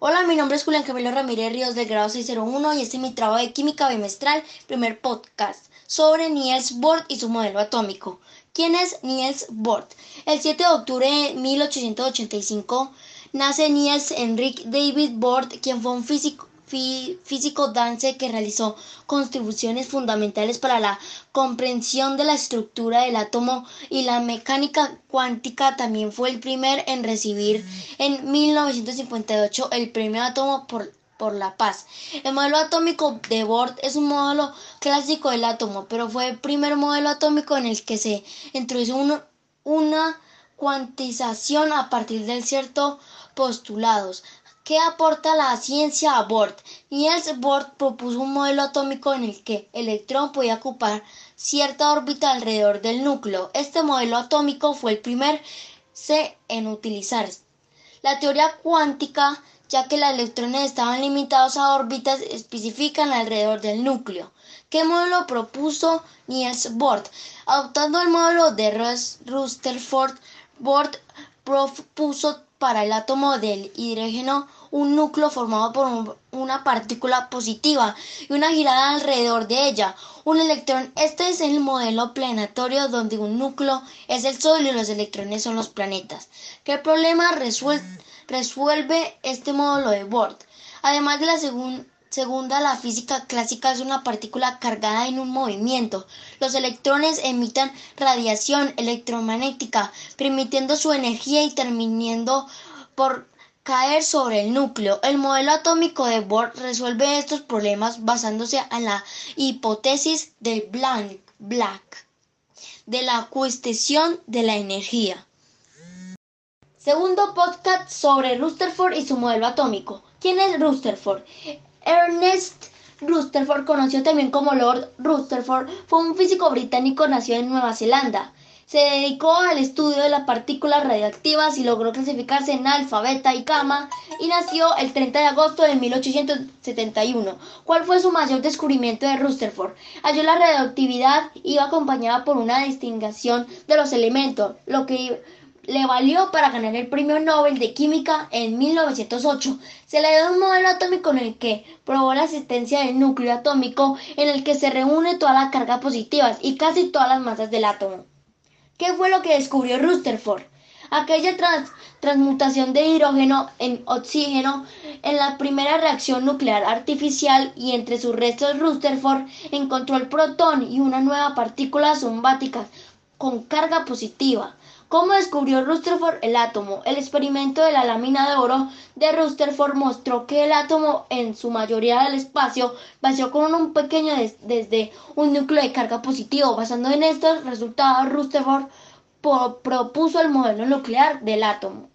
Hola, mi nombre es Julián Camilo Ramírez Ríos del grado 601 y este es mi trabajo de química bimestral, primer podcast, sobre Niels Bohr y su modelo atómico. ¿Quién es Niels Bohr? El 7 de octubre de 1885 nace Niels Henrik David Bohr, quien fue un físico físico Dance que realizó contribuciones fundamentales para la comprensión de la estructura del átomo y la mecánica cuántica también fue el primer en recibir en 1958 el premio átomo por por la paz. El modelo atómico de Bohr es un modelo clásico del átomo, pero fue el primer modelo atómico en el que se introdujo una cuantización a partir de ciertos postulados. ¿Qué aporta la ciencia a Bohr? Niels Bohr propuso un modelo atómico en el que el electrón podía ocupar cierta órbita alrededor del núcleo. Este modelo atómico fue el primer en utilizarse. La teoría cuántica, ya que los electrones estaban limitados a órbitas específicas alrededor del núcleo. ¿Qué modelo propuso Niels Bohr? Adoptando el modelo de Rutherford, Bohr propuso para el átomo del hidrógeno un núcleo formado por una partícula positiva y una girada alrededor de ella, un electrón. Este es el modelo planetario donde un núcleo es el Sol y los electrones son los planetas. ¿Qué problema resuelve este módulo de Bohr? Además de la segunda Segunda, la física clásica es una partícula cargada en un movimiento. Los electrones emiten radiación electromagnética, permitiendo su energía y terminando por caer sobre el núcleo. El modelo atómico de Bohr resuelve estos problemas basándose en la hipótesis Black, Black de la cuestión de la energía. Segundo podcast sobre Rutherford y su modelo atómico. ¿Quién es Rutherford? Ernest Rutherford, conocido también como Lord Rutherford, fue un físico británico nacido en Nueva Zelanda. Se dedicó al estudio de las partículas radioactivas y logró clasificarse en alfa, beta y gamma y nació el 30 de agosto de 1871. ¿Cuál fue su mayor descubrimiento de Rutherford? Halló la radioactividad iba acompañada por una distinción de los elementos, lo que le valió para ganar el premio Nobel de Química en 1908. Se le dio un modelo atómico en el que probó la existencia del núcleo atómico en el que se reúne todas las cargas positivas y casi todas las masas del átomo. ¿Qué fue lo que descubrió Rutherford? Aquella transmutación de hidrógeno en oxígeno en la primera reacción nuclear artificial y entre sus restos Rutherford encontró el protón y una nueva partícula sumbática con carga positiva. ¿Cómo descubrió Rutherford el átomo? El experimento de la lámina de oro de Rutherford mostró que el átomo en su mayoría del espacio vació con un pequeño desde un núcleo de carga positivo. Basando en estos resultados, Rutherford propuso el modelo nuclear del átomo.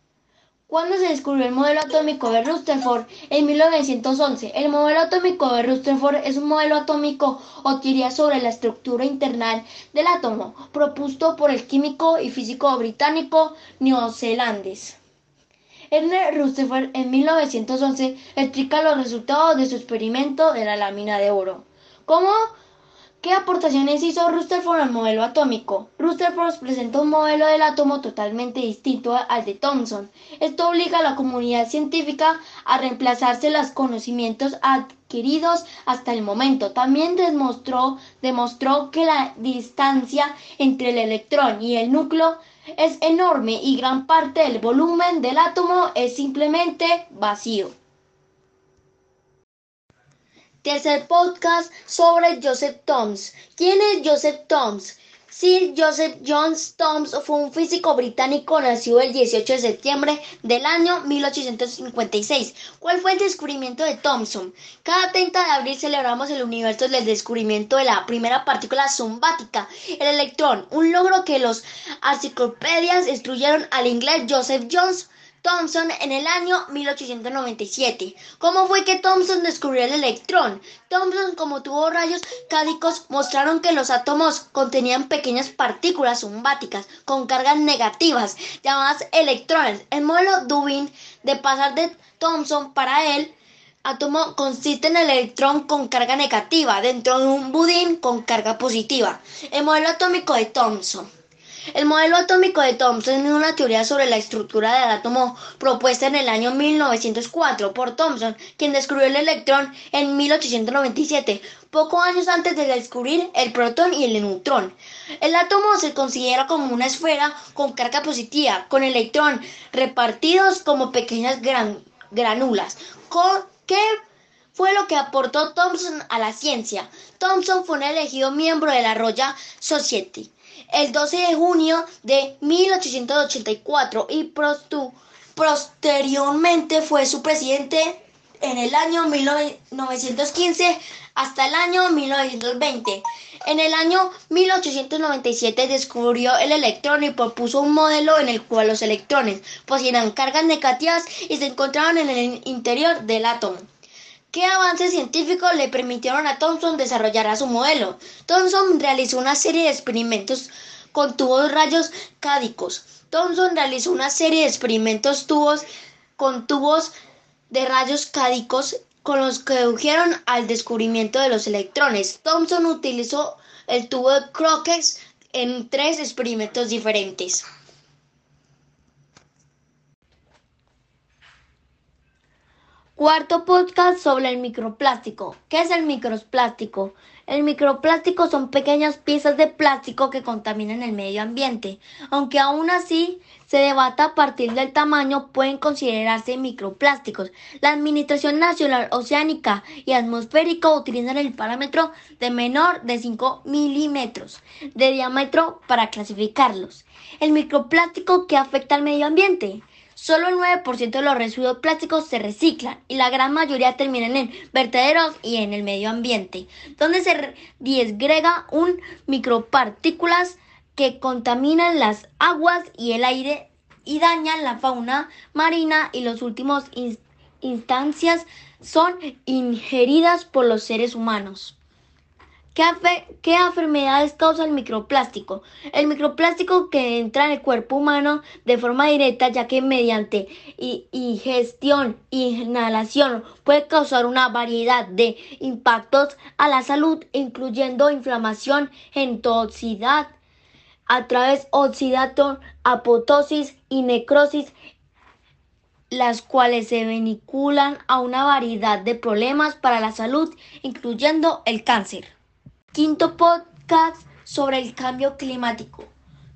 ¿Cuándo se descubrió el modelo atómico de Rutherford? En 1911. El modelo atómico de Rutherford es un modelo atómico o teoría sobre la estructura internal del átomo, propuesto por el químico y físico británico neozelandés. Ernest Rutherford en 1911 explica los resultados de su experimento de la lámina de oro. ¿Cómo ¿Qué aportaciones hizo Rutherford al modelo atómico? Rutherford presentó un modelo del átomo totalmente distinto al de Thomson. Esto obliga a la comunidad científica a reemplazarse los conocimientos adquiridos hasta el momento. También demostró, demostró que la distancia entre el electrón y el núcleo es enorme y gran parte del volumen del átomo es simplemente vacío. Tercer podcast sobre Joseph Toms. ¿Quién es Joseph Toms? Sir Joseph John Toms fue un físico británico nacido el 18 de septiembre del año 1856. ¿Cuál fue el descubrimiento de Thomson? Cada 30 de abril celebramos el universo del descubrimiento de la primera partícula sumbática, el electrón, un logro que los enciclopedias instruyeron al inglés Joseph Jones Thomson en el año 1897. ¿Cómo fue que Thomson descubrió el electrón? Thomson, como tuvo rayos cádicos, mostraron que los átomos contenían pequeñas partículas sumbáticas con cargas negativas, llamadas electrones. El modelo Dubin de pasar de Thomson para él átomo consiste en el electrón con carga negativa dentro de un budín con carga positiva. El modelo atómico de Thomson. El modelo atómico de Thomson es una teoría sobre la estructura del átomo propuesta en el año 1904 por Thomson, quien descubrió el electrón en 1897, pocos años antes de descubrir el protón y el neutrón. El átomo se considera como una esfera con carga positiva, con electrón repartidos como pequeñas granulas. ¿Qué fue lo que aportó Thomson a la ciencia? Thomson fue un elegido miembro de la Royal Society el 12 de junio de 1884 y posteriormente fue su presidente en el año 1915 hasta el año 1920. En el año 1897 descubrió el electrón y propuso un modelo en el cual los electrones poseían cargas negativas y se encontraban en el interior del átomo. ¿Qué avances científicos le permitieron a Thomson desarrollar su modelo? Thomson realizó una serie de experimentos con tubos rayos cádicos. Thomson realizó una serie de experimentos tubos con tubos de rayos cádicos con los que condujeron al descubrimiento de los electrones. Thomson utilizó el tubo de Crookes en tres experimentos diferentes. Cuarto podcast sobre el microplástico. ¿Qué es el microplástico? El microplástico son pequeñas piezas de plástico que contaminan el medio ambiente. Aunque aún así se debata a partir del tamaño, pueden considerarse microplásticos. La Administración Nacional Oceánica y Atmosférica utilizan el parámetro de menor de 5 milímetros de diámetro para clasificarlos. El microplástico que afecta al medio ambiente. Solo el 9% de los residuos plásticos se reciclan y la gran mayoría terminan en vertederos y en el medio ambiente, donde se disgrega un micropartículas que contaminan las aguas y el aire y dañan la fauna marina y las últimas instancias son ingeridas por los seres humanos. ¿Qué, enfermedades causa el microplástico? El microplástico que entra en el cuerpo humano de forma directa, ya que mediante ingestión inhalación puede causar una variedad de impactos a la salud, incluyendo inflamación, entoxicidad, a través oxidato, apotosis y necrosis, las cuales se vinculan a una variedad de problemas para la salud, incluyendo el cáncer. Quinto podcast sobre el cambio climático.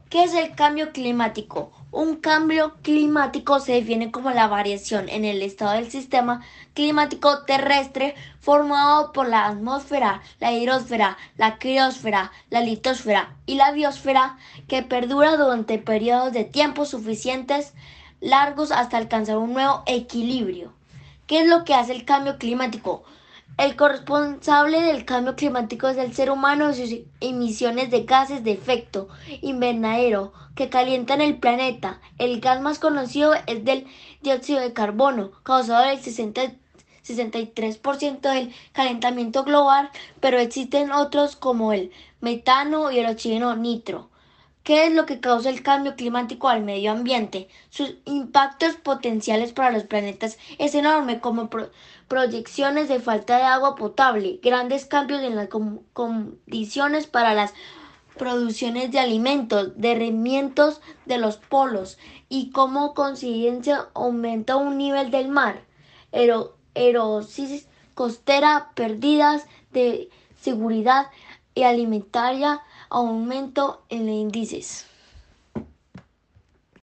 ¿Qué es el cambio climático? Un cambio climático se define como la variación en el estado del sistema climático terrestre formado por la atmósfera, la hidrosfera, la criosfera, la litosfera y la biosfera que perdura durante periodos de tiempo suficientes largos hasta alcanzar un nuevo equilibrio. ¿Qué es lo que hace el cambio climático? El corresponsable del cambio climático es el ser humano y sus emisiones de gases de efecto invernadero que calientan el planeta. El gas más conocido es del dióxido de carbono, causado del 63% del calentamiento global, pero existen otros como el metano y el oxígeno nitro. ¿Qué es lo que causa el cambio climático al medio ambiente? Sus impactos potenciales para los planetas es enorme, como proyecciones de falta de agua potable, grandes cambios en las condiciones para las producciones de alimentos, derrimientos de los polos y como consecuencia aumenta un nivel del mar, erosis costera, pérdidas de seguridad y alimentaria, aumento en índices.